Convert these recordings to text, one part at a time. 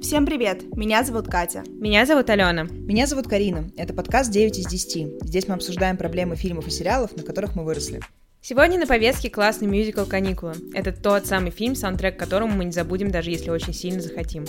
Всем привет! Меня зовут Катя. Меня зовут Алена. Меня зовут Карина. Это подкаст 9 из 10. Здесь мы обсуждаем проблемы фильмов и сериалов, на которых мы выросли. Сегодня на повестке классный мюзикл «Каникулы». Это тот самый фильм, саундтрек которому мы не забудем, даже если очень сильно захотим.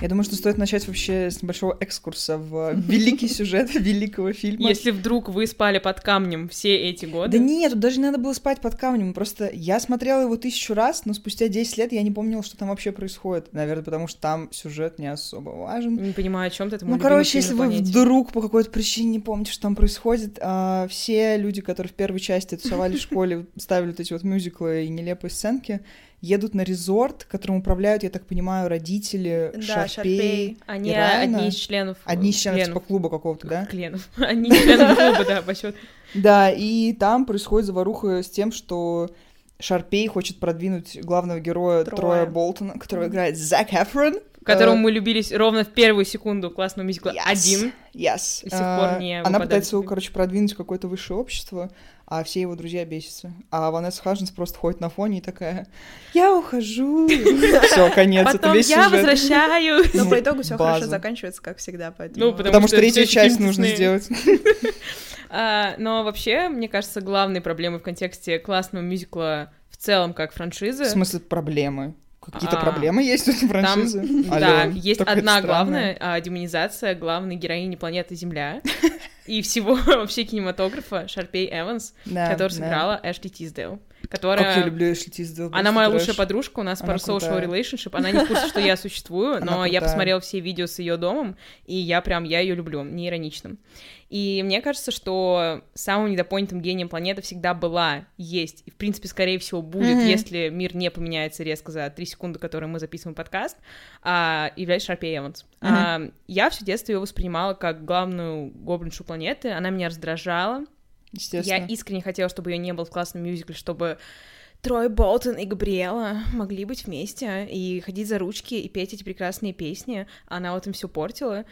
Я думаю, что стоит начать вообще с небольшого экскурса в великий сюжет великого фильма. Если вдруг вы спали под камнем все эти годы. Да нет, тут даже не надо было спать под камнем. Просто я смотрела его тысячу раз, но спустя 10 лет я не помнила, что там вообще происходит. Наверное, потому что там сюжет не особо важен. Не понимаю, о чем ты. Это ну, короче, если вы вдруг по какой-то причине не помните, что там происходит, а, все люди, которые в первой части тусовали в школе, ставили вот эти вот мюзиклы и нелепые сценки, едут на резорт, которым управляют, я так понимаю, родители да, Шарпей. Они одни из членов. Одни из членов, членов. типа клуба какого-то, да? Членов. Они члены клуба, да, по счету. Да, и там происходит заваруха с тем, что Шарпей хочет продвинуть главного героя Троя, Троя Болтона, которого играет Зак Эфрон. Которому мы любились ровно в первую секунду классного мюзикла yes. один. Yes. До сих пор не Она пытается его, короче, продвинуть в какое-то высшее общество, а все его друзья бесятся. А Ванесса Хаджинс просто ходит на фоне и такая, я ухожу. Все, конец, это весь я возвращаю. Но по итогу все хорошо заканчивается, как всегда. Ну, потому что третью часть нужно сделать. А, но вообще, мне кажется, главной проблемой в контексте классного мюзикла в целом как франшизы... В смысле проблемы? Какие-то а, проблемы есть у франшизы? Там, да, есть одна главная а, демонизация главной героини планеты Земля и всего вообще кинематографа Шарпей Эванс, да, которая да. сыграла Эшли Тиздейл. Которая... Как я люблю Эшли Тиздейл. Она моя лучшая подружка, у нас пара social relationship, она не в курсе, что я существую, но я посмотрела все видео с ее домом, и я прям, я ее люблю, не иронично. И мне кажется, что самым недопонятым гением планеты всегда была, есть, и, в принципе, скорее всего, будет, mm-hmm. если мир не поменяется резко за три секунды, которые мы записываем подкаст, а, является Шарпей Эванс. Mm-hmm. А, я все детство ее воспринимала как главную гоблиншу планеты, она меня раздражала. Я искренне хотела, чтобы ее не было в классном мюзикле, чтобы Трой Болтон и Габриэла могли быть вместе и ходить за ручки и петь эти прекрасные песни. Она вот им все портила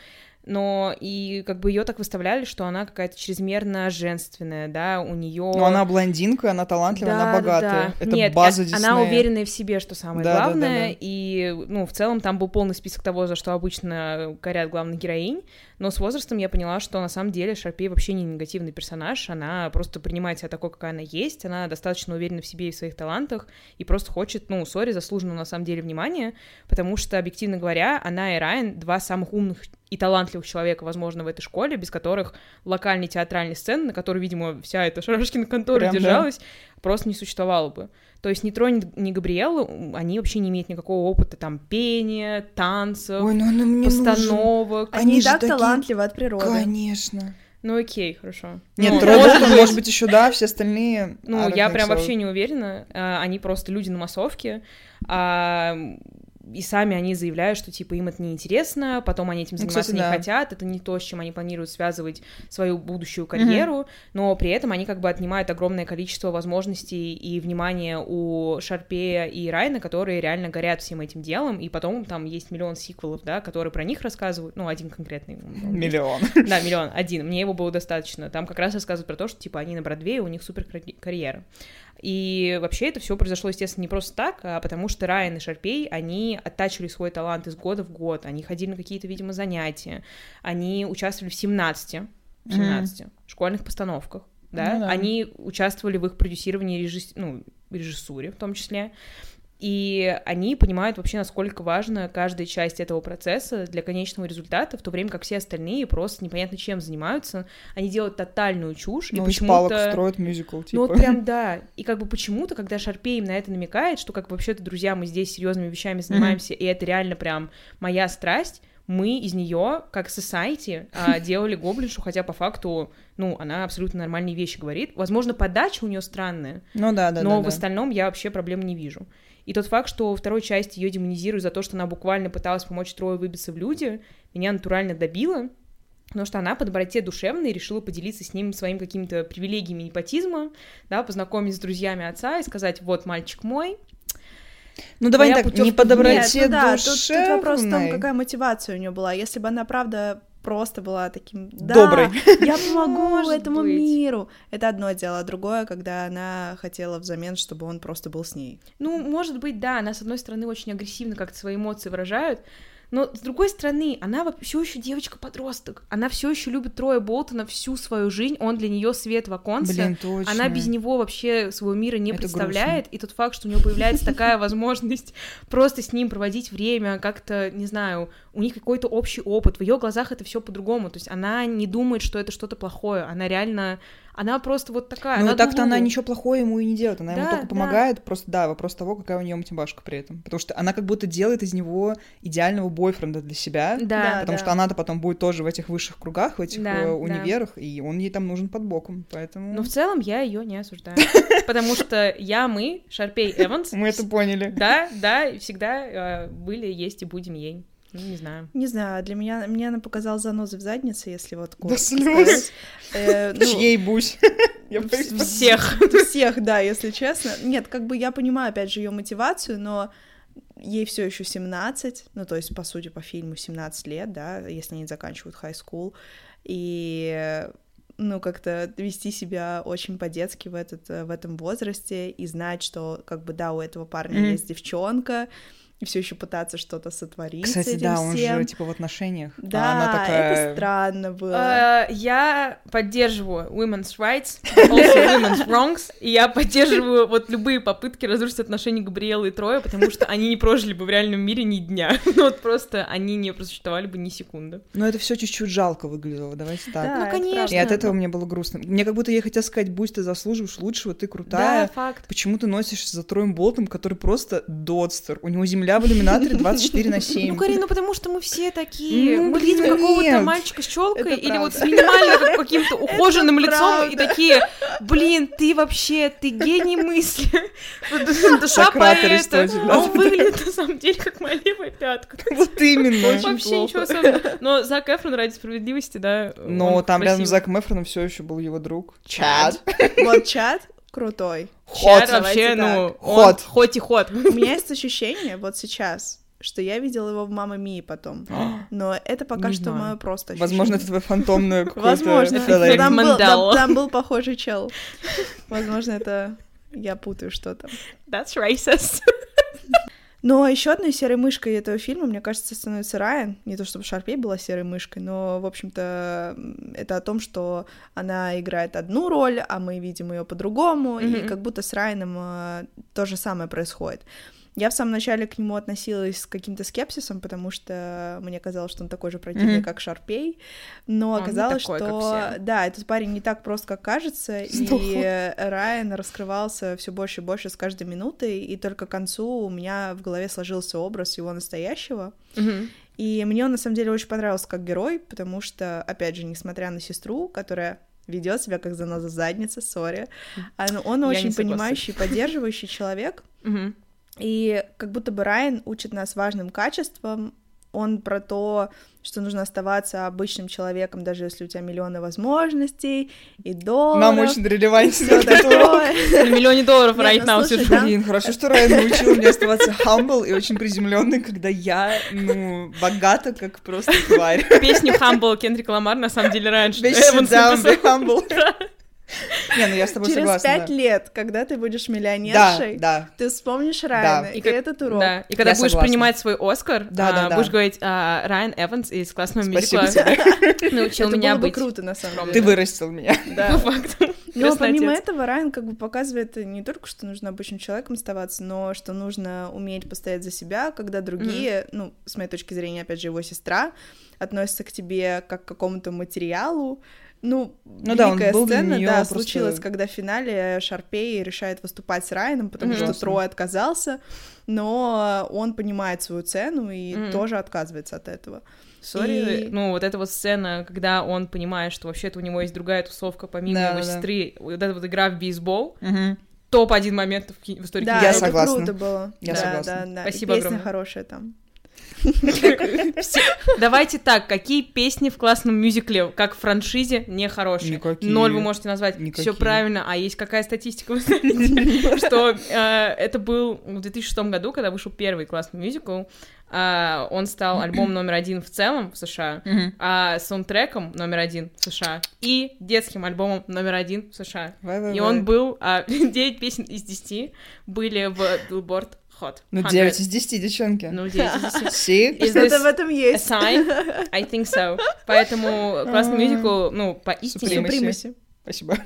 но и как бы ее так выставляли, что она какая-то чрезмерно женственная, да, у нее. Но она блондинка, она талантливая, да, она богатая. Да. Это Нет, база Диснея. она уверенная в себе, что самое да, главное, да, да, да. и ну в целом там был полный список того, за что обычно горят главных героинь, но с возрастом я поняла, что на самом деле Шарпей вообще не негативный персонаж, она просто принимает себя такой, какая она есть, она достаточно уверена в себе и в своих талантах, и просто хочет, ну, сори, заслуженного на самом деле внимания, потому что, объективно говоря, она и Райан два самых умных и талантливых человека, возможно, в этой школе, без которых локальной театральной сцены, на которой, видимо, вся эта Шарашкина контора Прям, держалась, да. просто не существовало бы. То есть ни Тронь, ни Габриэлу, они вообще не имеют никакого опыта там пения, танцев, Ой, ну мне постановок. Нужен. Они, они так такие... талантливы от природы. Конечно. Ну окей, хорошо. Нет, ну, Трой может, быть... может быть еще да, все остальные. Ну я прям вообще не уверена. А, они просто люди на массовке. А и сами они заявляют, что типа им это неинтересно, потом они этим ну, заниматься Кстати, не да. хотят, это не то, с чем они планируют связывать свою будущую карьеру, mm-hmm. но при этом они как бы отнимают огромное количество возможностей и внимания у Шарпея и Райна, которые реально горят всем этим делом, и потом там есть миллион сиквелов, да, которые про них рассказывают, ну, один конкретный. Миллион. Да, миллион, один, мне его было достаточно. Там как раз рассказывают про то, что типа они на Бродвее, у них супер карьера. И вообще это все произошло, естественно, не просто так, а потому что Райан и Шарпей, они оттачивали свой талант из года в год, они ходили на какие-то, видимо, занятия, они участвовали в 17, 17 mm-hmm. школьных постановках, да? Ну, да, они участвовали в их продюсировании, режисс... ну, режиссуре в том числе, и они понимают вообще, насколько важна каждая часть этого процесса для конечного результата, в то время как все остальные просто непонятно чем занимаются, они делают тотальную чушь, ну, и почему-то... палок строят мюзикл, типа. Ну, вот прям, да, и как бы почему-то, когда Шарпей им на это намекает, что как вообще-то, друзья, мы здесь серьезными вещами занимаемся, mm-hmm. и это реально прям моя страсть, мы из нее, как society, а, делали гоблиншу, хотя по факту, ну, она абсолютно нормальные вещи говорит. Возможно, подача у нее странная. Ну да, да. Но да, в да. остальном я вообще проблем не вижу. И тот факт, что во второй части ее демонизируют за то, что она буквально пыталась помочь Трою выбиться в люди, меня натурально добило, потому что она по доброте душевной решила поделиться с ним своим какими-то привилегиями непотизма, да, познакомить с друзьями отца и сказать, вот, мальчик мой, ну давай так, не по доброте Нет, ну, да, тут, тут вопрос в том, какая мотивация у нее была. Если бы она, правда, просто была таким... Да, Доброй. я помогу Может этому быть. миру. Это одно дело. А другое, когда она хотела взамен, чтобы он просто был с ней. Ну, может быть, да, она, с одной стороны, очень агрессивно как-то свои эмоции выражает, но с другой стороны, она все еще девочка-подросток. Она все еще любит Троя Болтона всю свою жизнь. Он для нее свет в оконце. Блин, точно. Она без него вообще своего мира не Это представляет. И тот факт, что у нее появляется такая возможность просто с ним проводить время, как-то, не знаю, у них какой-то общий опыт. В ее глазах это все по-другому. То есть она не думает, что это что-то плохое. Она реально. Она просто вот такая. Ну, так-то она ничего плохого ему и не делает. Она ему Да, только да. помогает. Просто, да, вопрос того, какая у нее математика при этом. Потому что она как будто делает из него идеального бойфренда для себя. Да, Потому да. что она-то потом будет тоже в этих высших кругах, в этих Да, э, да. универах, и он ей там нужен под боком. Поэтому Но в целом я ее не осуждаю. Потому что я, мы, Шарпей Эванс, мы это поняли. Да, да, всегда э, были, есть и будем ей. Ну, не знаю. Не знаю, для меня, мне она показала занозы в заднице, если вот... До слез. сказать. Э, ну, Чьей бусь? Всех. Всех, да, если честно. Нет, как бы я понимаю, опять же, ее мотивацию, но ей все еще 17, ну, то есть, по сути, по фильму 17 лет, да, если они заканчивают high school, и ну, как-то вести себя очень по-детски в, этот, э, в этом возрасте и знать, что, как бы, да, у этого парня Мгм. есть девчонка, и все еще пытаться что-то сотворить с Кстати, этим да, он всем. же типа в отношениях. а Да, она такая... это странно было. Э, Я поддерживаю women's rights, also women's wrongs, и я поддерживаю вот любые попытки разрушить отношения Габриэлы и Троя, потому что они не прожили бы в реальном мире ни дня. Ну вот просто они не просуществовали бы ни секунды. Но это все чуть-чуть жалко выглядело, давайте так. Да, Ну, конечно. И от этого мне было грустно. Мне как будто я хотела сказать, Бусь, ты заслуживаешь лучшего, ты крутая. Да, факт. Почему ты носишься за Троем Болтом, который просто додстер? У него земля в иллюминаторе 24 на 7. Ну, Карин, ну потому что мы все такие. Ну, мы видим какого-то мальчика с челкой или вот с минимально как- каким-то ухоженным Это лицом и такие, блин, ты вообще, ты гений мысли. Душа поэта. Он выглядит на самом деле как моя левая пятка. Вот именно. Вообще ничего особенного. Но Зак Эфрон ради справедливости, да. Но там рядом с. Заком Эфроном все еще был его друг. Чад. Вот чат крутой. Ход. вообще, давайте ну, Ход. хоть и ход. У меня есть ощущение вот сейчас, что я видела его в Мама Мии потом. Но это пока Не что знаю. мое просто ощущение. Возможно, это твое фантомное какое-то Возможно. Там был, там был похожий чел. Возможно, это я путаю что-то. That's racist. Но еще одной серой мышкой этого фильма, мне кажется, становится Райан. Не то чтобы Шарпей была серой мышкой, но, в общем-то, это о том, что она играет одну роль, а мы видим ее по-другому, и Мгм. как будто с Райаном э, то же самое происходит. Я в самом начале к нему относилась с каким-то скепсисом, потому что мне казалось, что он такой же противный, Мгм. как Шарпей, но Он оказалось, такой, что да, этот парень не так прост, как кажется, Сдохла. и Райан раскрывался все больше и больше с каждой минутой, и только к концу у меня в голове сложился образ его настоящего. Мгм. И мне он на самом деле очень понравился как герой, потому что, опять же, несмотря на сестру, которая ведет себя как заноза задница, сори, он, он Я не очень понимающий, поддерживающий человек, Мгм. И как будто бы Райан учит нас важным качествам. Он про то, что нужно оставаться обычным человеком, даже если у тебя миллионы возможностей и долларов. Нам очень релевантен этот урок. На миллионе долларов right ну, now сижу. Блин, хорошо, что Райан научил меня оставаться humble и очень приземленной, когда я, ну, богата, как просто тварь. Песню Humble Кендрик Ламар на самом деле раньше. Down, be humble. Не, ну я с тобой Через согласна. пять да. лет, когда ты будешь Да, миллионершей, да. ты вспомнишь Райана, И и, как- этот урок. Да, и когда Я будешь согласна. принимать свой Оскар, Да, а, да, да. будешь говорить, а, Райан Эванс из классного Спасибо мюзикла тебе. научил Это меня было бы быть. круто, на самом скромной. Ты деле. вырастил меня. Да. По факту. Но помимо этого, Райан как бы показывает не только, что нужно обычным человеком оставаться, но что нужно уметь постоять за себя, когда другие, ну, с моей точки зрения, опять же, его сестра, относятся к тебе как к какому-то материалу. Ну, Ну да, великая для сцена, да, просто- случилась, когда в финале Шарпей решает выступать с Райаном, потому Мгм. что. Трой отказался, но он понимает свою цену и Мгм. тоже отказывается от этого. Сори, И- ну вот эта вот сцена, когда он понимает, что вообще-то у него есть другая тусовка, помимо Да, его да, да. сестры, вот эта вот игра в бейсбол, Мгм. топ-один момент в, ки- в истории Да, Я это кинематографа. согласна. круто было. Я да, согласна. Да, да. Спасибо и песня огромное. хорошая там. Давайте так, какие песни в классном мюзикле, как в франшизе, не хорошие? Никакие. Ноль вы можете назвать. Все правильно. А есть какая статистика, вы знаете, что э, это был в 2006 году, когда вышел первый классный мюзикл, а, он стал альбом номер один в целом в США, а саундтреком номер один в США и детским альбомом номер один в США. И он был, а, 9 песен из 10 были в Billboard Hot. Ну, 100. 9 из 10, девчонки. Ну, 9 из 10. Си? Is Что-то в этом a есть. sign? I think so. Поэтому классный мюзикл, ну, поистине... Supremacy. Примуси. Спасибо.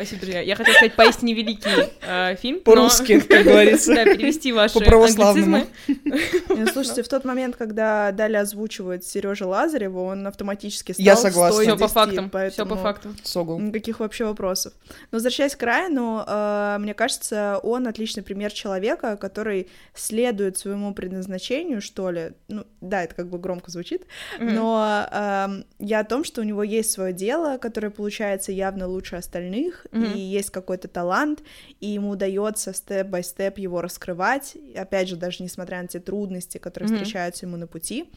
Спасибо, друзья. Я хотела сказать поистине великий э, фильм. но- По-русски, как говорится. Да, перевести ваши По-православному. Ну, Слушайте, в тот момент, когда Дали озвучивает Сережа Лазарева, он автоматически стал Я согласна. Все по фактам, все по факту. Согл. Никаких вообще вопросов. Но возвращаясь к Райану, э, мне кажется, он отличный пример человека, который следует своему предназначению, что ли. Ну, да, это как бы громко звучит, Мгм. но эм, я о том, что у него есть свое дело, которое получается явно лучше остальных, Мгм. и есть какой-то талант, и ему удается степ-бай-степ его раскрывать, опять же, даже несмотря на те трудности, которые Мгм. встречаются ему на пути.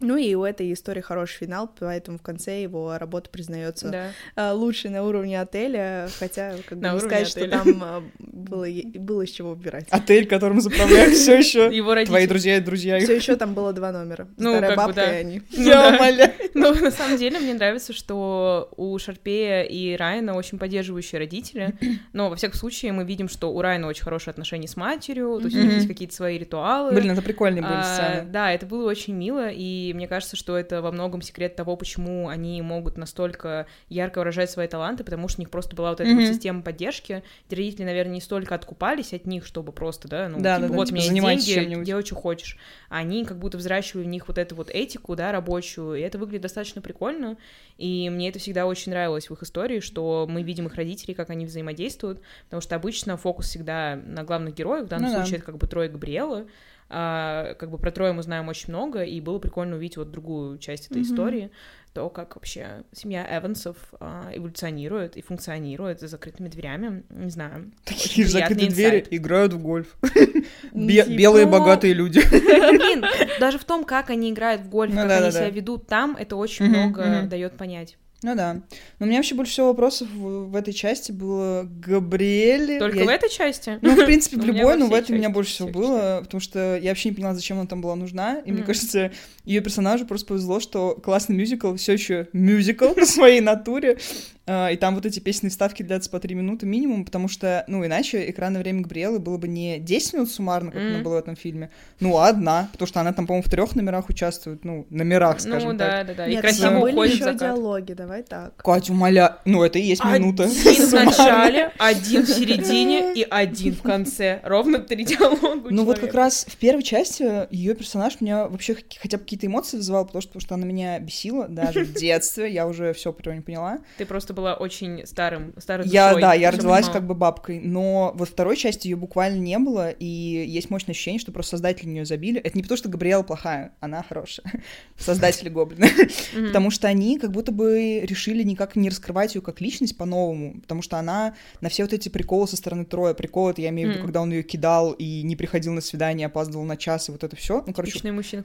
Ну и у этой истории хороший финал, поэтому в конце его работа признается Да. а, лучший на уровне отеля, хотя как бы не сказать, что отеля. там а, было, было из чего выбирать. Отель, которым заправляют все еще. Его родители. Твои друзья и друзья. Все еще там было два номера. Ну, Старая как бы, бабка да. и они. Ну Я да. умоляю. Ну, на самом деле, мне нравится, что у Шарпея и Райана очень поддерживающие родители, но, во всяком случае, мы видим, что у Райана очень хорошие отношения с матерью, то есть у них есть какие-то свои ритуалы. Блин, это прикольные были А, сцены. Да, это было очень мило, и мне кажется, что это во многом секрет того, почему они могут настолько ярко выражать свои таланты, потому что у них просто была вот эта Мгм. система поддержки, где родители, наверное, не столько откупались от них, чтобы просто, да, ну, Да, типа, да, да, вот типа, у меня есть деньги, делай, что хочешь. А они как будто взращивали в них вот эту вот этику, да, рабочую, и это выглядит достаточно прикольно, и мне это всегда очень нравилось в их истории, что мы видим их родителей, как они взаимодействуют, потому что обычно фокус всегда на главных героях, в данном Ну да. случае это как бы трое Габриэла, а, как бы про Трое мы знаем очень много, и было прикольно увидеть вот другую часть этой Мгм. истории, то, как вообще семья Эвансов а, эволюционирует и функционирует за закрытыми дверями, не знаю. Такие закрытые приятный двери инсайт. играют в гольф. Бе- Белые богатые люди. Блин, даже в том, как они играют в гольф, Ну как они себя ведут там, это очень много дает понять. Ну да. Но у меня вообще больше всего вопросов в, в этой части было Габриэле. Только Я- в этой части? Ну, в принципе, в любой, но в этой у меня больше всего было, потому что я вообще не поняла, зачем она там была нужна. И мне кажется, ее персонажу просто повезло, что классный мюзикл все еще мюзикл на своей натуре. А, И там вот эти песенные вставки длятся по три минуты минимум, потому что, ну, иначе экранное время Габриэлы было бы не 10 минут суммарно, как оно Мгм. было в этом фильме, ну, а одна, потому что она там, по-моему, в трех номерах участвует, ну, номерах, скажем Ну так. да, да, да. И Нет, красиво там были уходит еще закат. диалоги, давай так. Катя, умоля... Ну, это и есть минута. Один в начале, один в середине и один в конце. Ровно три диалога Ну вот как раз в первой части ее персонаж меня вообще хотя бы какие-то эмоции вызывал, потому что, потому что она меня бесила даже в детстве, я уже все про неё не поняла. Ты просто была очень старым, старой Я, душой, да, я родилась понимала. как бы бабкой, но вот второй части ее буквально не было, и есть мощное ощущение, что просто создатели нее забили. Это не потому, что Габриэла плохая, она хорошая. Создатели Гоблина. Потому что они как будто бы решили никак не раскрывать ее как личность по-новому, потому что она на все вот эти приколы со стороны Троя, приколы, это я имею в виду, когда он ее кидал и не приходил на свидание, опаздывал на час, и вот это все. Ну, короче,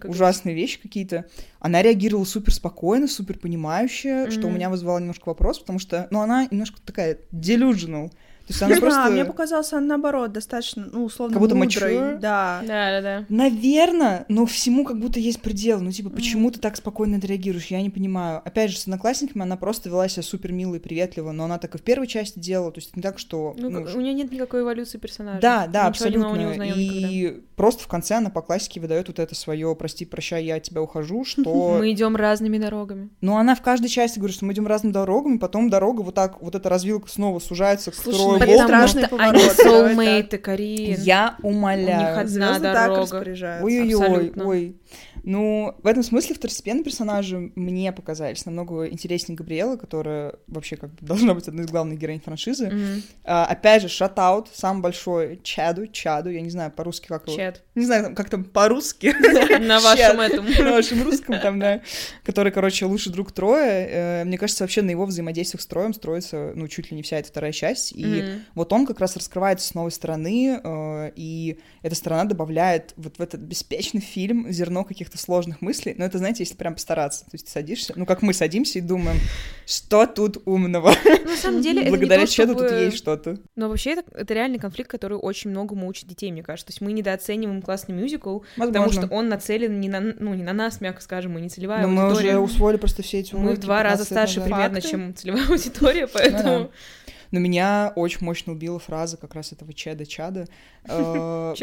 ужасные вещи какие-то. Она реагировала супер спокойно, супер понимающе, что у меня вызывало немножко вопрос, потому что, ну, она немножко такая delusional. То есть она знаю, просто... мне показалось, она наоборот достаточно, ну, условно, Как будто мудрой. mature. Да. Да, да, да. Наверное, но всему как будто есть предел. Ну, типа, почему ты так спокойно отреагируешь? Я не понимаю. Опять же, с одноклассниками она просто вела себя супер мило и приветливо, но она так и в первой части делала. То есть не так, что... Ну, ну, как- у нее нет никакой эволюции персонажа. Да, да, Ничего абсолютно. не узнаем никогда. и просто в конце она по классике выдает вот это свое прости, прощай, я от тебя ухожу, что. Мы идем разными дорогами. Ну, она в каждой части говорит, что мы идем разными дорогами, потом дорога вот так, вот эта развилка снова сужается к Слушай, Потому страшный что поворот, они soulmate, Карин. Я У них умоляю. одна Звезды так дорога. распоряжаются. Ой-ой-ой, абсолютно. ой. Ну, в этом смысле второстепенные персонажи мне показались намного интереснее Габриэла, которая вообще как бы должна быть одной из главных героинь франшизы. Мгм. А, опять же, шатаут, самый большой Чаду, Чаду, я не знаю по-русски как его. Чет. Не знаю, как там по-русски. На вашем этом. На вашем русском там, да. Который, короче, лучший друг Троя. Э, Мне кажется, вообще на его взаимодействиях с Троем строится, ну, чуть ли не вся эта вторая часть. И вот он как раз раскрывается с новой стороны, э, и эта сторона добавляет вот в этот беспечный фильм зерно каких-то сложных мыслей. Но это, знаете, если прям постараться. То есть ты садишься, ну, как мы садимся и думаем, что тут умного? На самом деле, это Благодаря чтобы... тут есть что-то. Но вообще это, это реальный конфликт, который очень многому учит детей, мне кажется. То есть мы недооцениваем классный мюзикл, потому что он нацелен не на, ну, не на нас, мягко скажем, и не целевая Но мы аудитория. уже усвоили просто все эти Мы в два раза 15 лет старше примерно, чем целевая аудитория, поэтому... Но меня очень мощно убила фраза как раз этого Чеда Чада, э,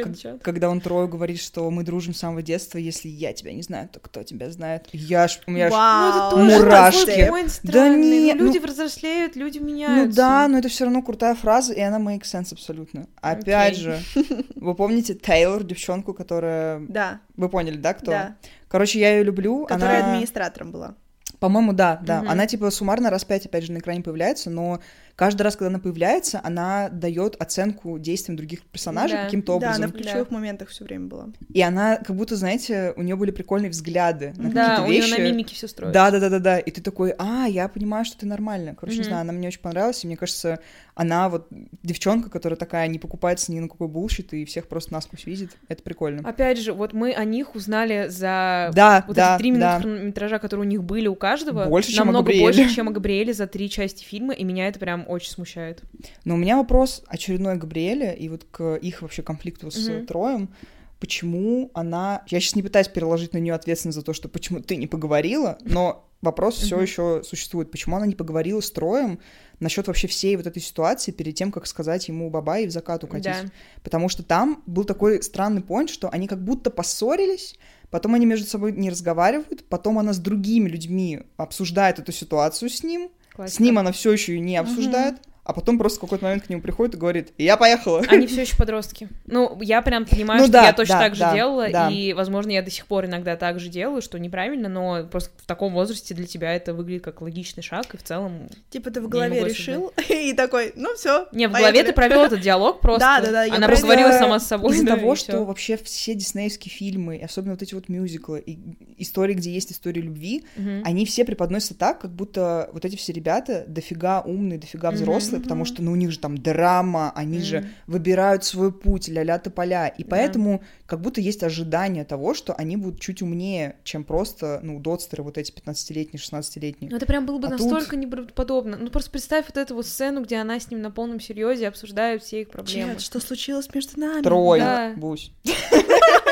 когда он Трою говорит, что мы дружим с самого детства, если я тебя не знаю, то кто тебя знает? Я ж, у меня ж- Ну, Мурашки. Да не, Ну, люди ну- взрослеют, люди Ну меняются. да, но это все равно крутая фраза, и она makes sense абсолютно. Опять же, вы помните Тейлор, девчонку, которая... Да, Вы поняли, да, кто? да. Короче, я ее люблю. Которая она... администратором была. По-моему, да, да. Мгм. Она типа суммарно раз пять, опять же, на экране появляется, но каждый раз, когда она появляется, она дает оценку действиям других персонажей Да. каким-то Да, она образом. в ключевых моментах все время была. И она, как будто, знаете, у нее были прикольные взгляды на Да, какие-то у нее вещи. на мимике все строится. Да, да, да, да, да. И ты такой, а, я понимаю, что ты нормально. Короче, не Мгм. знаю, она мне очень понравилась, и мне кажется, она вот девчонка, которая такая не покупается ни на какой bullshit и всех просто насквозь видит. Это прикольно. Опять же, вот мы о них узнали за Да, вот да, эти три минуты да. хронометража, которые у них были у каждого, Больше, чем о намного Габриэле. больше, чем о Габриэле за три части фильма, и меня это прям очень смущает. Но у меня вопрос очередной Габриэле и вот к их вообще конфликту с Мгм. Троем. Почему она... Я сейчас не пытаюсь переложить на нее ответственность за то, что почему ты не поговорила, но вопрос все еще существует. Почему она не поговорила с Троем насчет вообще всей вот этой ситуации перед тем, как сказать ему баба и в закат укатить? Да. Потому что там был такой странный point, что они как будто поссорились, потом они между собой не разговаривают, потом она с другими людьми обсуждает эту ситуацию с ним, с Классика. ним она все еще не обсуждает, а потом просто в какой-то момент к нему приходит и говорит, я поехала. Они все еще подростки. Ну, я прям понимаю, Ну что да, я точно да, так же да, делала, да. и, возможно, я до сих пор иногда так же делаю, что неправильно, но просто в таком возрасте для тебя это выглядит как логичный шаг, и в целом... Типа ты в голове решил, и такой, ну все. Не, в голове ты провел этот диалог просто. Да, да, да, Она просто- поговорила сама с собой. Из-за да, того, что всё. вообще все диснеевские фильмы, особенно вот эти вот мюзиклы, и истории, где есть история любви, они все преподносятся так, как будто вот эти все ребята дофига умные, дофига Мгм, взрослые, потому что ну, у них же там драма, они же Мгм. выбирают свой путь, ля-ля поля, и поэтому как будто есть ожидание того, что они будут чуть умнее, чем просто, ну, дотстеры вот эти 15-летние, 16-летние. Ну, это прям было бы А настолько неправдоподобно. Ну, просто представь вот эту вот сцену, где она с ним на полном серьезе обсуждают все их проблемы. Чет, что случилось между нами? Трой, Да. Бусь.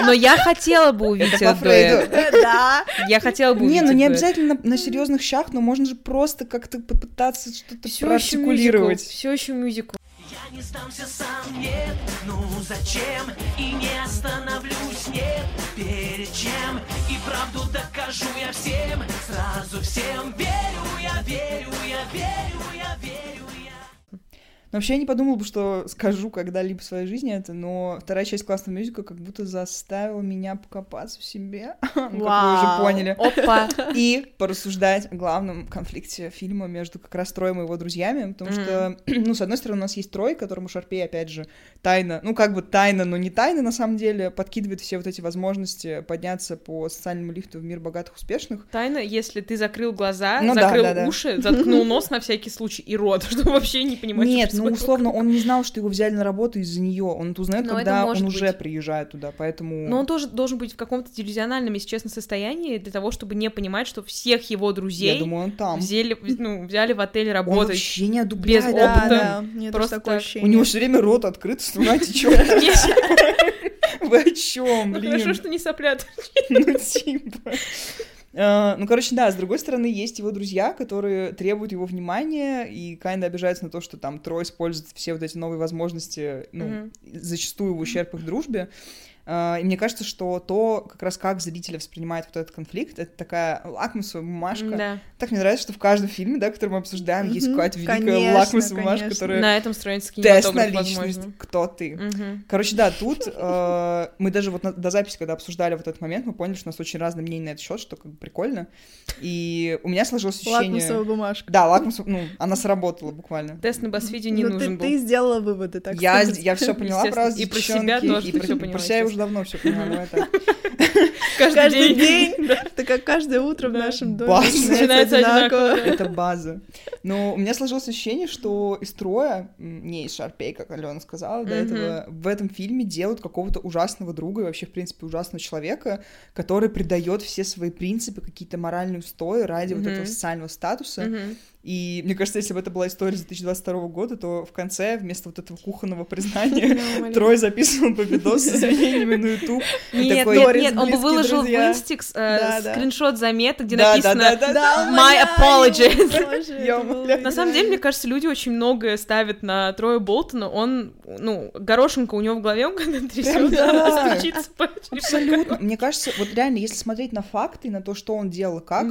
Но я хотела бы увидеть Это этот дуэт. Э, Да. Я хотела бы Не, увидеть ну не этот дуэт. обязательно на, серьезных щах, но можно же просто как-то попытаться что-то Всё проартикулировать. Все еще мюзикл. Я не сдамся сам, нет, ну зачем? И не остановлюсь, нет, перед чем? И правду докажу я всем, сразу всем Верю я, верю я, верю я, вообще я не подумала бы, что скажу когда-либо в своей жизни это, но вторая часть классного мюзикла как будто заставила меня покопаться в себе, ну, как вы уже поняли, Опа. и порассуждать о главном конфликте фильма между как раз Троем и его друзьями, потому что, ну, с одной стороны, у нас есть Трой, которому Шарпей, опять же, тайно, ну, как бы тайно, но не тайно, на самом деле, подкидывает все вот эти возможности подняться по социальному лифту в мир богатых, успешных, Тайна, если ты закрыл глаза, Ну да, закрыл да, да. уши, заткнул нос на всякий случай и рот, чтобы вообще не понимать, Нет, что ну условно, он не знал, что его взяли на работу из-за нее. Он это узнает, Ну, это когда может он уже быть. приезжает туда, поэтому. Но он тоже должен быть в каком-то делюзиональном, если честно, состоянии для того, чтобы не понимать, что всех его друзей я думаю, он там. взяли, ну, взяли в отель Он работать. вообще не одупляет. без Да, опыта. да, тоже Просто такое так. У ощущение. него все время рот открыт, слюна течет. Вы о чем, Хорошо, блин? что не соплят. Ну, типа. А, Ну, короче, да, с другой стороны, есть его друзья, которые требуют его внимания, и Кайнда обижается на то, что там Трой использует все вот эти новые возможности, ну, Мгм. зачастую в ущерб их дружбе. Uh, и мне кажется, что то, как раз как зрители воспринимают вот этот конфликт, это такая лакмусовая бумажка. Да. Так мне нравится, что в каждом фильме, да, который мы обсуждаем, mm-hmm. есть какая-то великая конечно, лакмусовая бумажка, конечно. которая... На этом строится Тест на личность, возможно. кто ты. Мгм. Короче, да, тут э, мы даже вот на- до записи, когда обсуждали вот этот момент, мы поняли, что у нас очень разные мнения на этот счет, что как бы прикольно. И у меня сложилось ощущение... Лакмусовая бумажка. Да, лакмус, ну, она сработала буквально. Тест на BuzzFeed не Ну, нужен ты, был. ты сделала выводы, так я, сказать. я все поняла про вас, И про себя тоже и про, про себя я уже давно все так. Каждый день, это как каждое утро в нашем доме База. Начинается одинаково. Это база. Но у меня сложилось ощущение, что из Троя, не из Шарпей, как Алена сказала до этого, в этом фильме делают какого-то ужасного друга и вообще, в принципе, ужасного человека, который предает все свои принципы, какие-то моральные устои ради вот этого социального статуса. И мне кажется, если бы это была история 2022 года, то в конце вместо вот этого кухонного признания Трой записывал бы видос с извинениями на YouTube. Нет, нет, он бы выложил в. Инстикс э, скриншот заметок, где написано My apologies. На самом деле, мне кажется, люди очень многое ставят на Троя Болтона. Он, ну, горошинка у него в голове, он когда трясет, Да. она стучится по Абсолютно. Мне кажется, вот реально, если смотреть на факты, на то, что он делал и как.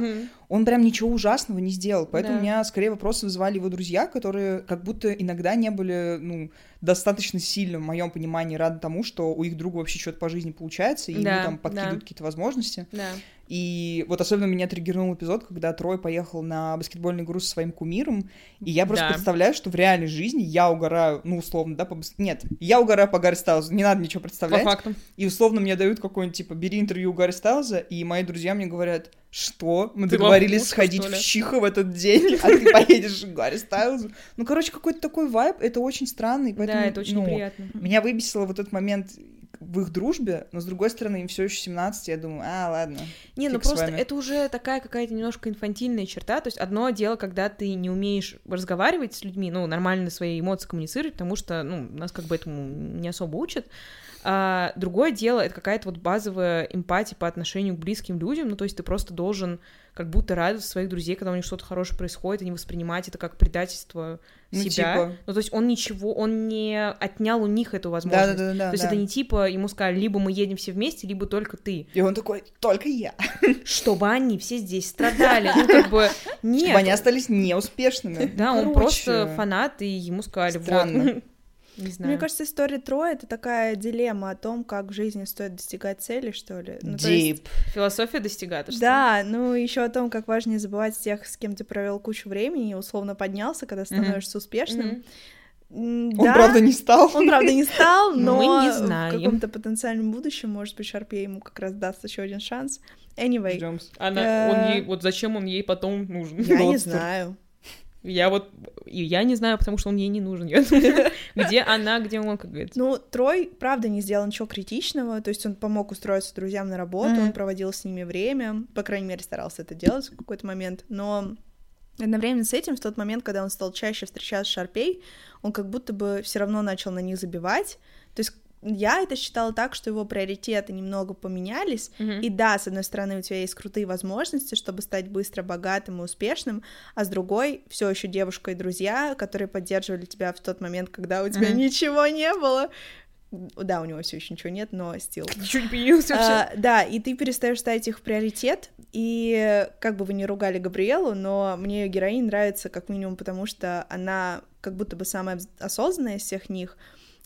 Он прям ничего ужасного не сделал. Поэтому Да. у меня скорее вопросы вызывали его друзья, которые как будто иногда не были, ну, достаточно сильно, в моем понимании, рады тому, что у их друга вообще что-то по жизни получается, и Да, ему там подкидывают да. какие-то возможности. Да. И вот особенно меня триггернул эпизод, когда Трой поехал на баскетбольную игру со своим кумиром, и я просто Да. представляю, что в реальной жизни я угораю, ну, условно, да, по... Нет, я угораю по Гарри Стайлзу, не надо ничего По представлять. факту. И условно мне дают какой-нибудь, типа, бери интервью у Гарри Стайлза, и мои друзья мне говорят, что? Мы Ты договорились лохушка, сходить в ли?» Чихо в этот день, а ты поедешь к Гарри Стайлзу. Ну, короче, какой-то такой вайб, это очень странный, поэтому... Да, это очень ну, неприятно. Меня выбесило вот этот момент в их дружбе, но с другой стороны, им все еще 17, я думаю, а, ладно. Не, ну просто это уже такая какая-то немножко инфантильная черта. То есть одно дело, когда ты не умеешь разговаривать с людьми, ну, нормально свои эмоции коммуницировать, потому что, ну, нас как бы этому не особо учат. А другое дело, это какая-то вот базовая эмпатия по отношению к близким людям. Ну, то есть ты просто должен как будто радовать своих друзей, когда у них что-то хорошее происходит, и не воспринимать это как предательство Ну, себя. типа. Ну, то есть он ничего, он не отнял у них эту возможность. Да-да-да. То есть это не типа ему сказали, либо мы едем все вместе, либо только ты. И он такой, только я. Чтобы они все здесь страдали. Ну, как бы, нет. Чтобы они остались неуспешными. Да, он просто фанат, и ему сказали, вот. Не знаю. Мне кажется, история Троя — это такая дилемма о том, как в жизни стоит достигать цели, что ли. Ну, то есть-. Философия достигаторства. Да, ну еще о том, как важнее забывать тех, с кем ты провел кучу времени и условно поднялся, когда становишься успешным. Мгм. М, Он, да, правда, не стал. Он, правда, не стал, Мы но не в знаем. каком-то потенциальном будущем, может быть, Шарпе ему как раз даст еще один шанс. Anyway. Она, он Э, ей, вот зачем он ей потом нужен? я не знаю. Я вот, и я не знаю, потому что он ей не нужен. Я думаю, где она, где он, как говорится. Ну, Трой, правда, не сделал ничего критичного, то есть он помог устроиться друзьям на работу, он проводил с ними время, по крайней мере, старался это делать в какой-то момент, но одновременно с этим, в тот момент, когда он стал чаще встречаться с Шарпей, он как будто бы все равно начал на них забивать, то есть я это считала так, что его приоритеты немного поменялись, Мгм. и да, с одной стороны, у тебя есть крутые возможности, чтобы стать быстро богатым и успешным, а с другой все еще девушка и друзья, которые поддерживали тебя в тот момент, когда у тебя Мгм. ничего не было. Да, у него все еще ничего нет, но стил. Не появилось вообще. А, да, и ты перестаешь ставить их в приоритет, и как бы вы не ругали Габриэлу, но мне ее героинь нравится как минимум потому, что она как будто бы самая осознанная из всех них.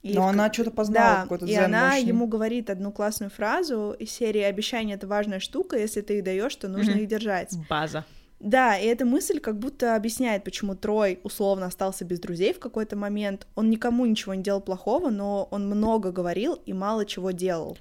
И Но в она что-то познала, да, какой-то и она мощный. ему говорит одну классную фразу из серии «Обещание — это важная штука, если ты их даешь, то нужно их держать». База. Да, и эта мысль как будто объясняет, почему Трой условно остался без друзей в какой-то момент. Он никому ничего не делал плохого, но он много говорил и мало чего делал.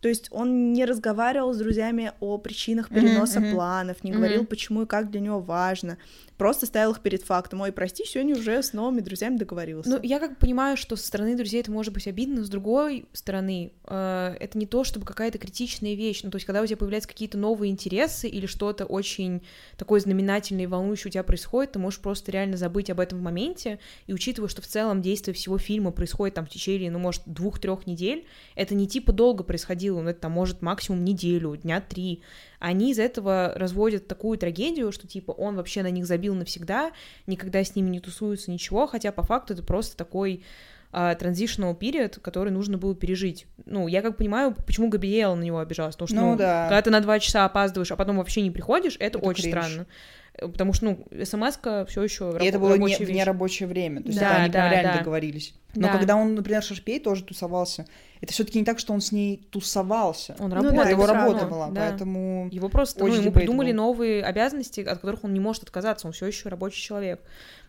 То есть он не разговаривал с друзьями о причинах переноса мгм. планов, не Мгм. говорил, почему и как для него важно. Просто ставил их перед фактом. Ой, прости, сегодня уже с новыми друзьями договорился. Ну, я как понимаю, что со стороны друзей это может быть обидно, но с другой стороны, э, это не то, чтобы какая-то критичная вещь. Ну, то есть, когда у тебя появляются какие-то новые интересы или что-то очень такое знаменательное и волнующее у тебя происходит, ты можешь просто реально забыть об этом в моменте, и учитывая, что в целом действие всего фильма происходит там в течение, ну, может, двух-трех недель, это не типа долго происходило, ну, это там может максимум неделю, дня три. Они из этого разводят такую трагедию, что типа он вообще на них забил навсегда, никогда с ними не тусуется, ничего, хотя по факту это просто такой а, transitional period, который нужно было пережить. Ну, я как понимаю, почему Габриэла на него обижалась, потому что, ну, ну да. когда ты на два часа опаздываешь, а потом вообще не приходишь, это, это очень кринж. странно. Э, потому что, ну, смс-ка все еще И это было не, в нерабочее время, то есть да, это они да, реально да. договорились. Но да. когда он, например, Шарпей тоже тусовался, это все-таки не так, что он с ней тусовался. Он работал. Ну, да, его работа была, да. поэтому. Его просто, ну, ему придумали новые обязанности, от которых он не может отказаться. Он все еще рабочий человек.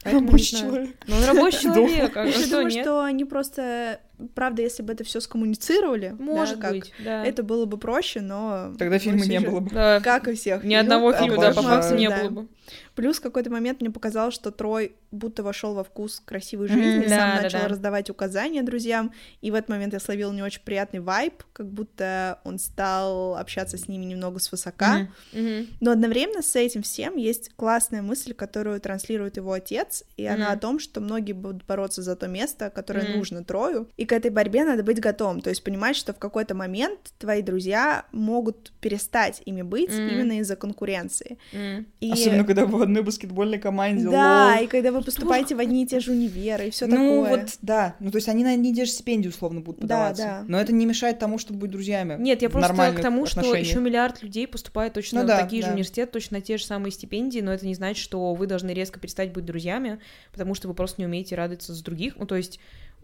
Поэтому, рабочий человек. Ну, он рабочий человек. А Я думаю, что они просто, правда, если бы это все скоммуницировали, может быть, да. Это было бы проще, но. Тогда фильма не было бы. Как и всех. Ни одного фильма, да, по факту не было бы. Плюс в какой-то момент мне показалось, что Трой будто вошел во вкус красивой жизни, сам начал раздавать указания друзьям, и в этот момент я словила не очень приятный вайб, как будто он стал общаться с ними немного свысока. Mm-hmm. Mm-hmm. Но одновременно с этим всем есть классная мысль, которую транслирует его отец, и mm-hmm. она о том, что многие будут бороться за то место, которое mm-hmm. нужно Трою, и к этой борьбе надо быть готовым, то есть понимать, что в какой-то момент твои друзья могут перестать ими быть mm-hmm. именно из-за конкуренции. Mm-hmm. И... Особенно, когда одной баскетбольной команде. Да, лол. и когда вы поступаете в одни и те же универы, и все ну, такое. Ну, вот, да. Ну, то есть они на одни и те же стипендии условно будут подаваться. Да, да. Но это не мешает тому, чтобы быть друзьями. Нет, я просто к тому, что еще миллиард людей поступает точно ну, в да, такие да. же университеты, точно на те же самые стипендии, но это не значит, что вы должны резко перестать быть друзьями, потому что вы просто не умеете радоваться за других. Ну, то есть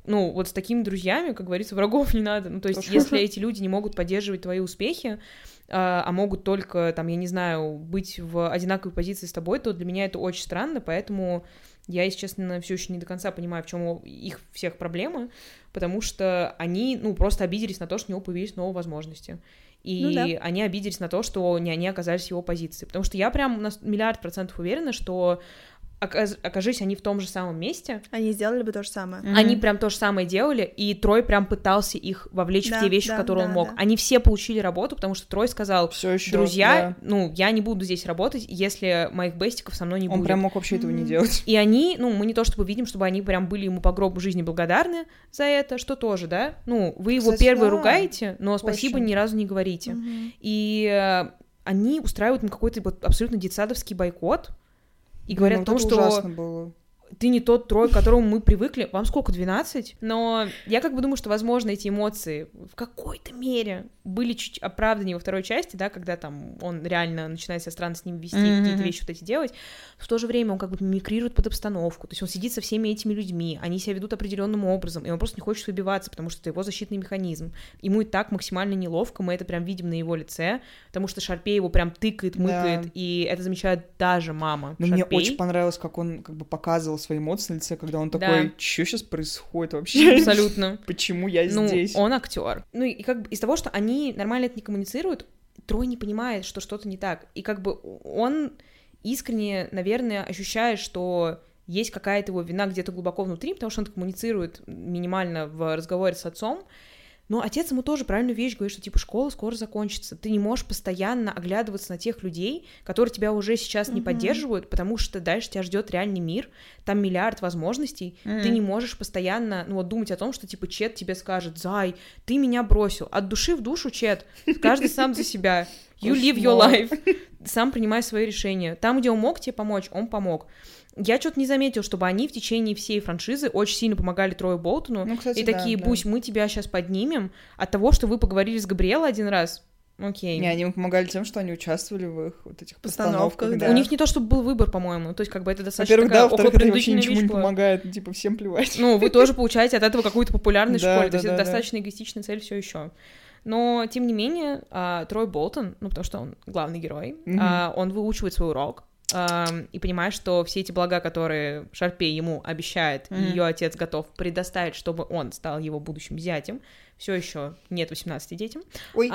ну, вот с такими друзьями, как говорится, врагов не надо. Ну, то есть, если эти люди не могут поддерживать твои успехи, а, а могут только, там, я не знаю, быть в одинаковой позиции с тобой, то для меня это очень странно, поэтому я, если честно, все еще не до конца понимаю, в чем их всех проблемы, потому что они, ну, просто обиделись на то, что у него появились новые возможности. И ну, да. они обиделись на то, что не они оказались в его позиции. Потому что я прям на миллиард процентов уверена, что окажись они в том же самом месте. Они сделали бы то же самое. Mm-hmm. Они прям то же самое делали, и Трой прям пытался их вовлечь да, в те вещи, да, в которые да, он мог. Да. Они все получили работу, потому что Трой сказал, Всё ещё, друзья, да. ну, я не буду здесь работать, если моих бестиков со мной не он будет. Он прям мог вообще mm-hmm. этого не делать. И они, ну, мы не то чтобы видим, чтобы они прям были ему по гробу жизни благодарны за это, что тоже, да? Ну, вы его Кстати, первый да. ругаете, но спасибо Очень. ни разу не говорите. Mm-hmm. И э, они устраивают им какой-то вот абсолютно детсадовский бойкот, и говорят ну, о том, что было ты не тот трой, к которому мы привыкли. Вам сколько, 12? Но я как бы думаю, что, возможно, эти эмоции в какой-то мере были чуть оправданы во второй части, да, когда там он реально начинает себя странно с ним вести, mm-hmm. какие-то вещи вот эти делать. В то же время он как бы мимикрирует под обстановку. То есть он сидит со всеми этими людьми, они себя ведут определенным образом, и он просто не хочет выбиваться, потому что это его защитный механизм. Ему и так максимально неловко, мы это прям видим на его лице, потому что Шарпей его прям тыкает, мыкает, да. и это замечает даже мама. Но мне очень понравилось, как он как бы показывал свои эмоции на лице, когда он такой, да. что сейчас происходит вообще? Абсолютно. Почему я ну, здесь? он актер. Ну и как бы из того, что они нормально это не коммуницируют, Трой не понимает, что что-то не так. И как бы он искренне, наверное, ощущает, что есть какая-то его вина где-то глубоко внутри, потому что он коммуницирует минимально в разговоре с отцом, но отец ему тоже правильную вещь говорит, что типа школа скоро закончится. Ты не можешь постоянно оглядываться на тех людей, которые тебя уже сейчас не mm-hmm. поддерживают, потому что дальше тебя ждет реальный мир, там миллиард возможностей. Mm-hmm. Ты не можешь постоянно, ну вот думать о том, что типа Чет тебе скажет, Зай, ты меня бросил. От души в душу, Чет. Каждый сам за себя. You live your life. Сам принимай свои решения. Там, где он мог тебе помочь, он помог. Я что-то не заметил, чтобы они в течение всей франшизы очень сильно помогали Трою Болтону. Ну, кстати, и такие, да, Бусь, мы тебя сейчас поднимем от того, что вы поговорили с Габриэлой один раз. Окей. Не, они ему помогали тем, что они участвовали в их вот этих постановках. да. У них не то, чтобы был выбор, по-моему. То есть, как бы это достаточно Во-первых, да, во-вторых, это вообще ничему не помогает. Ну, типа, всем плевать. Ну, вы тоже получаете от этого какую-то популярность в школе. То есть, это достаточно эгоистичная цель все еще. Но, тем не менее, а, Трой Болтон, ну, потому что он главный герой, а, он выучивает свой урок, и понимаешь, что все эти блага, которые Шарпей ему обещает, mm-hmm. ее отец готов предоставить, чтобы он стал его будущим зятем, все еще нет 18 детям. Ой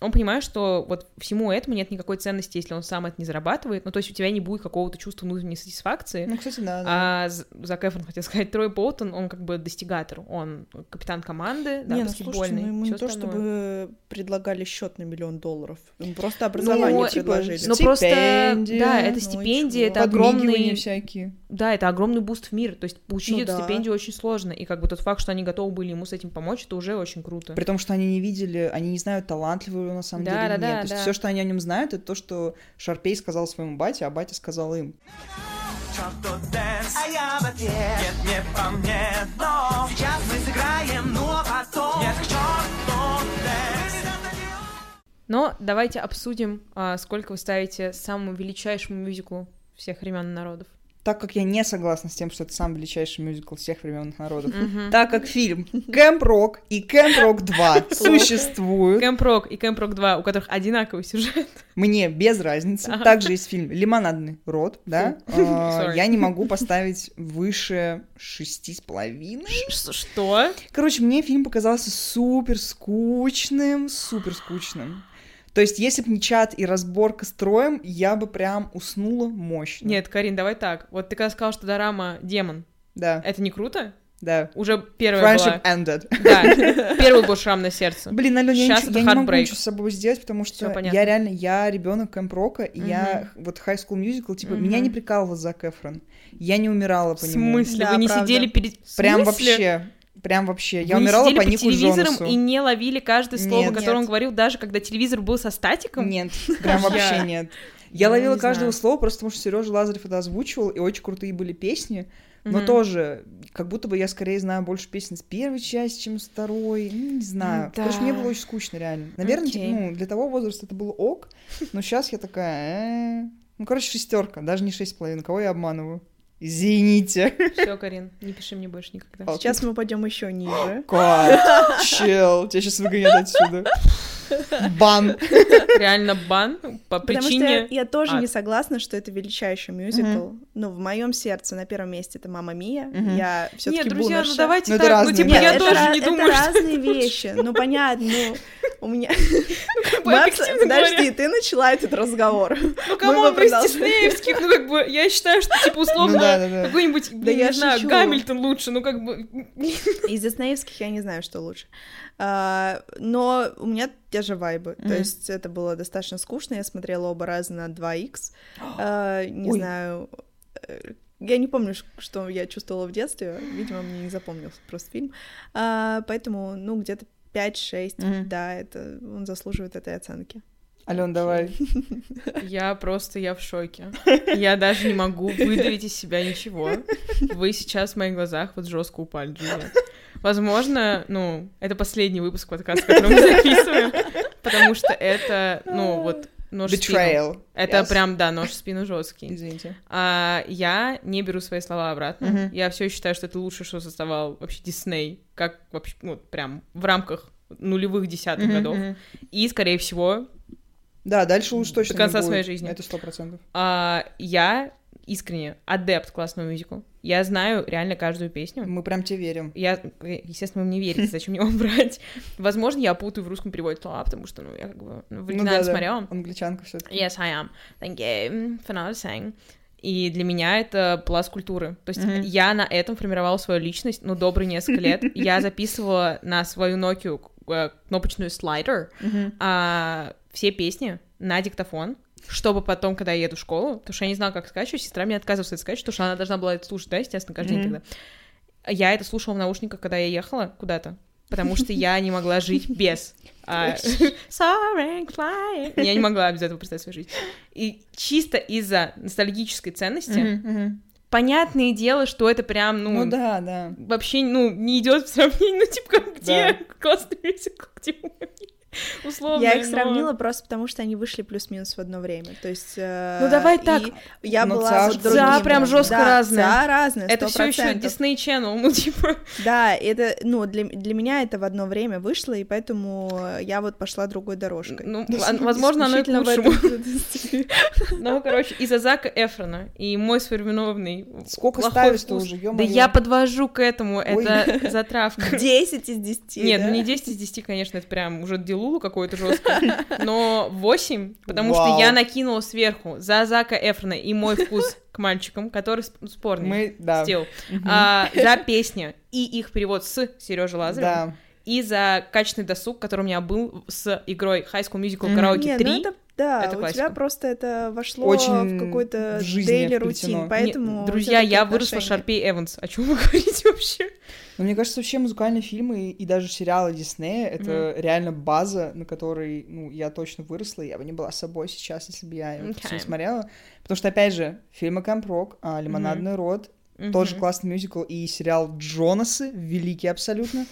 он понимает, что вот всему этому нет никакой ценности, если он сам это не зарабатывает. Ну, то есть у тебя не будет какого-то чувства внутренней сатисфакции. Ну, кстати, да. да. А за Эфрон, хотел сказать, Трой Болтон, он как бы достигатор. Он капитан команды, да, не, баскетбольный. Ну, слушайте, ну, ему не то, чтобы предлагали счет на миллион долларов. Ему просто образование ну, предложили. Ну, просто, да, это ну, стипендия, это огромный... всякие. Да, это огромный буст в мир. То есть получить ну, эту да. стипендию очень сложно. И как бы тот факт, что они готовы были ему с этим помочь, это уже очень круто. При том, что они не видели, они не знают, талантливый на самом да, деле да, нет. Да, то есть да. все, что они о нем знают, это то, что Шарпей сказал своему бате, а батя сказал им. А я в ответ Нет, не по мне, но Сейчас мы сыграем, ну а потом Нет, к черту dance Но давайте обсудим, а, сколько вы ставите самому величайшему мюзиклу всех времен народов так как я не согласна с тем, что это самый величайший мюзикл всех времен народов, так как фильм Camp Rock и Camp Rock 2 существуют. Camp Rock и Camp Rock 2, у которых одинаковый сюжет. Мне без разницы. Также есть фильм Лимонадный рот, да. А, я не могу поставить выше шести с половиной. Что? Короче, мне фильм показался супер скучным, супер скучным. То есть, если бы не чат и разборка строем, я бы прям уснула мощно. Нет, Карин, давай так. Вот ты когда сказала, что Дорама демон. Да. Это не круто? Да. Уже первая Friendship была... ended. Да, первый был шрам на сердце. Блин, Алёна, я, ничего, я не могу ничего с собой сделать, потому что я реально, я ребенок Кэмп-Рока, и Мгм. я вот High School Musical, типа, меня не прикалывал Зак Эфрон. Я не умирала по В нему. смысле? Да, Вы не сидели перед... В Прям смысле? вообще. Прям вообще. Я Вы не умирала по Нику телевизором Джонасу. и не ловили каждое слово, Нет. которое он Нет. говорил, даже когда телевизор был со статиком? Нет, прям Я- вообще нет. Я Я ловила каждого знаю. слова, просто потому что Сережа Лазарев это озвучивал, и очень крутые были песни. Но тоже, как будто бы я скорее знаю больше песен с первой части, чем с второй. Ну, не знаю. Короче, мне да. было очень скучно, реально. Наверное, типа, ну, для того возраста это было ок, но сейчас я такая... «Э». Ну, короче, шестерка, даже не шесть с половиной. Кого я обманываю? Извините. Все, Карин, не пиши мне больше никогда. Сейчас мы пойдем еще ниже. Кот, чел, тебя сейчас выгонят отсюда. Бан. Реально бан по Потому что я, причине... я тоже А. не согласна, что это величайший мюзикл. Но в моем сердце на первом месте это Мама Мия. Мгм. Я все-таки Нет, друзья, ну давайте Ну, это так, ну типа я это тоже ра- не это думаю, что... разные вещи. Ну понятно, ну у меня. как бы Мы объективно абс- Подожди, говоря. ты начала этот разговор. Ну бы вы из диснеевских, ну как бы, я считаю, что типа Ну условно да, да, да. какой-нибудь, Да не знаю. Гамильтон лучше, ну как бы... Из диснеевских я не знаю, что лучше. А, но у меня те же вайбы. То Мгм. есть это было достаточно скучно. Я смотрела оба раза на 2х. А, не Ой. знаю. э, Я не помню, что я чувствовала в детстве. Видимо, мне не запомнился просто фильм. А, поэтому, ну, где-то 5-6. Мгм. Да, это он заслуживает этой оценки. Ален, давай. Я просто, я в шоке. Я даже не могу выдавить из себя ничего. Вы сейчас в моих глазах вот жестко упали, Джулия. Возможно, ну, это последний выпуск подкаста, который мы записываем, потому что это, ну, вот, нож в спину. Betrayal. Это Yes. прям, да, нож в спину жесткий. Извините. А, я не беру свои слова обратно. Мгм. Я все считаю, что это лучшее, что создавал вообще Дисней, как вообще, ну, прям в рамках нулевых десятых Мгм, годов. И, скорее всего, Да, дальше лучше точно До конца своей жизни. Это сто процентов. а, я искренне адепт классного мюзикла. Я знаю реально каждую песню. Мы прям тебе верим. Я, естественно, вы мне верите, зачем мне его брать. Возможно, я путаю в русском переводе слова, потому что, ну, я как бы ну, в Ну оригинале да. смотрела. Англичанка все таки Yes, I am. Thank you for noticing. И для меня это пласт культуры. То есть Мгм. я на этом формировала свою личность, ну, добрые несколько лет. Я записывала на свою Nokia э, кнопочную слайдер а, все песни на диктофон, чтобы потом, когда я еду в школу, потому что я не знала, как скачивать, сестра мне отказывалась это скачивать, потому что она должна была это слушать, да, естественно, каждый день Мгм. тогда. Я это слушала в наушниках, когда я ехала куда-то, потому что я не могла жить без. а, Soaring, flying. Я не могла без этого представить свою жизнь. И чисто из-за ностальгической ценности, понятное дело, что это прям, ну, Ну да, да. вообще, ну, не идет в сравнение, ну, типа, как где Да. классный мюзикл, где условно. Я их но- сравнила просто потому, что они вышли плюс-минус в одно время. То есть... э, Ну, давай так. Я Ну, была ЦА другим. ЦА прям жестко Да, разные. ЦА разные, Это все еще 100%. Disney Channel, ну, типа. Да, это, ну, для, для меня это в одно время вышло, и поэтому я вот пошла другой дорожкой. Ну, возможно, оно и к лучшему. Ну, короче, из-за Зака Эфрона и мой сформированный Сколько ставишь-то уже, Да я подвожу к этому, это затравка. 10 из 10, Нет, ну не 10 из 10, конечно, это прям уже делулу какое-то жесткое, но 8, потому что Вау. я накинула сверху за Зака Эфрона и мой вкус к мальчикам, который сп- спорный. Мы, да. Стил. А, за песни и их перевод с Сережей Лазаревым. Да. И за качественный досуг, который у меня был с игрой High School Musical. Karaoke Не, 3. ну это, Да, это у классика. тебя просто это вошло Очень в какой-то дейли рутин, поэтому... Не, друзья, я выросла. Шарпей Эванс. О чем вы говорите вообще? Но мне кажется, вообще музыкальные фильмы и даже сериалы Диснея — это реально база, на которой, ну, я точно выросла, и я бы не была собой сейчас, если бы я не Окей. смотрела. Потому что, опять же, фильмы Camp Rock, а, «Лимонадный рот», тоже Мгм. классный мюзикл, и сериал «Джонасы», великий абсолютно.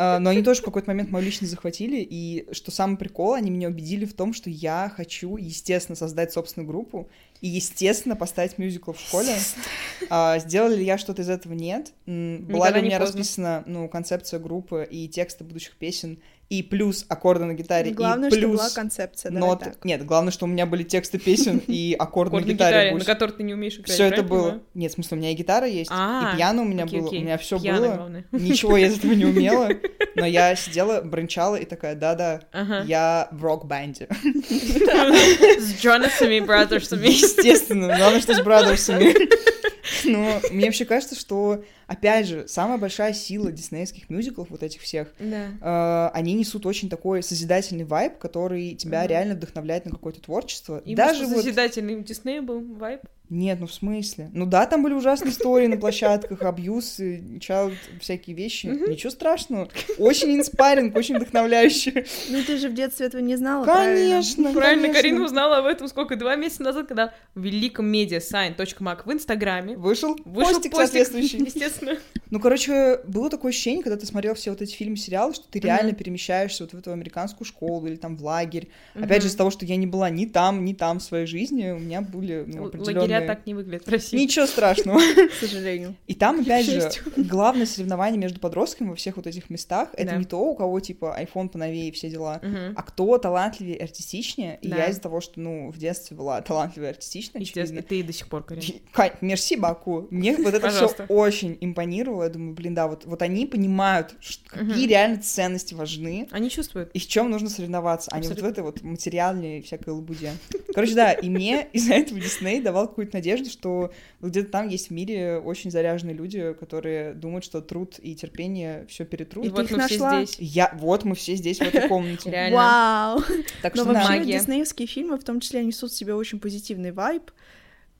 А, Но они тоже в какой-то момент мою личность захватили, и что самый прикол, они меня убедили в том, что я хочу, естественно, создать собственную группу и, естественно, поставить мюзикл в школе. А, Сделали ли я что-то из этого? Нет. Была Никогда ли у меня поздно. расписана, ну, концепция группы и тексты будущих песен, и плюс аккорды на гитаре, Главное, и что плюс была концепция, давай ноты. так. Нет, главное, что у меня были тексты песен и аккорды Аккорд на гитаре. на которой ты не умеешь играть. Все это было. Нет, в смысле, у меня и гитара есть, А, и пиано у меня было, у меня все было. главное. Ничего я из этого не умела, но я сидела, брончала и такая, да-да, я в рок-банде. С Джонасами, Бразерсами. Естественно, главное, что с Брадерсами. Но мне вообще кажется, что, опять же, самая большая сила диснеевских мюзиклов, вот этих всех, Да. э, они несут очень такой созидательный вайб, который тебя Мгм. реально вдохновляет на какое-то творчество. И Даже вот... созидательный у Диснея был vibe. Нет, ну в смысле? Ну да, там были ужасные истории на площадках, абьюз, и child, всякие вещи. Ничего страшного. Очень inspiring, очень вдохновляюще. Ну ты же в детстве этого не знала, правильно? Конечно, Правильно, конечно. Карина узнала об этом сколько? Два месяца назад, когда в великом медиа в Инстаграме Вышел, вышел постик, постик, соответствующий. естественно. не? Ну, короче, было такое ощущение, когда ты смотрел все вот эти фильмы, сериалы, что ты Мгм. реально перемещаешься вот в эту американскую школу или там в лагерь. Опять же, из-за того, что я не была ни там, ни там в своей жизни, у меня были ну, определенные... Лагеря так не выглядят в России. Ничего страшного. К сожалению. И там, опять же, главное соревнование между подростками во всех вот этих местах, это не то, у кого, типа, iPhone поновее и все дела, а кто талантливее артистичнее. И я из-за того, что, ну, в детстве была талантливая артистичная, Естественно, ты и до сих пор, Карина. Кать, мерси, Баку. Мне вот это все очень импонировало. Я думаю, блин, да, вот, вот они понимают, ш- какие Мгм. реально ценности важны Они чувствуют. и в чем нужно соревноваться, а не вот в Абсолютно. этой вот материальной всякой лабуде. Короче, да, и мне из-за этого Дисней давал какую-то надежду, что где-то там есть в мире очень заряженные люди, которые думают, что труд и терпение все перетрут. И ты вот их мы все нашла? здесь. Я, вот мы все здесь, в этой комнате. Реально. Вау! Так Но что да. вообще Магия. диснеевские фильмы в том числе несут в себе очень позитивный вайб,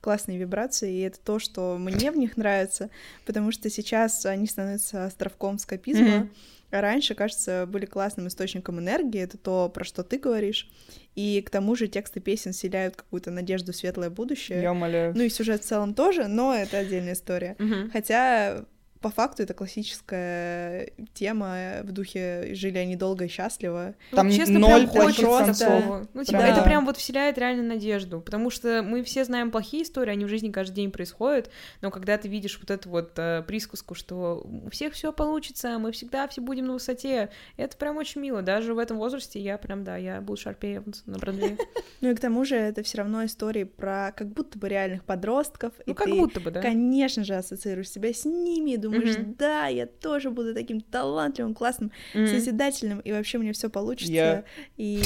классные вибрации, и это то, что мне в них нравится, потому что сейчас они становятся островком скопизма, Мгм. а раньше, кажется, были классным источником энергии, это то, про что ты говоришь, и к тому же тексты песен вселяют какую-то надежду в светлое будущее, Я умоляю. ну и сюжет в целом тоже, но это отдельная история. Мгм. Хотя по факту это классическая тема в духе «Жили они долго и счастливо». Там ну, честно, ноль прям хочется такого. Ну, типа, Прям это прям вот вселяет реально надежду, потому что мы все знаем плохие истории, они в жизни каждый день происходят, но когда ты видишь вот эту вот э, присказку, что у всех все получится, мы всегда все будем на высоте, это прям очень мило, даже в этом возрасте я прям, да, я Шарпей Эванс на Бродвее. Ну и к тому же это все равно истории про как будто бы реальных подростков, и Ну, как ты, будто бы, да. конечно же, ассоциируешь себя с ними думаешь, Мгм. да, я тоже буду таким талантливым, классным, Мгм. созидательным, и вообще мне все получится. Я- И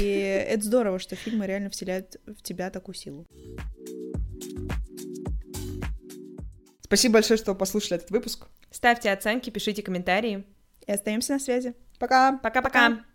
это здорово, что фильмы реально вселяют в тебя такую силу. Спасибо большое, что послушали этот выпуск. Ставьте оценки, пишите комментарии. И остаемся на связи. Пока! Пока-пока! Можем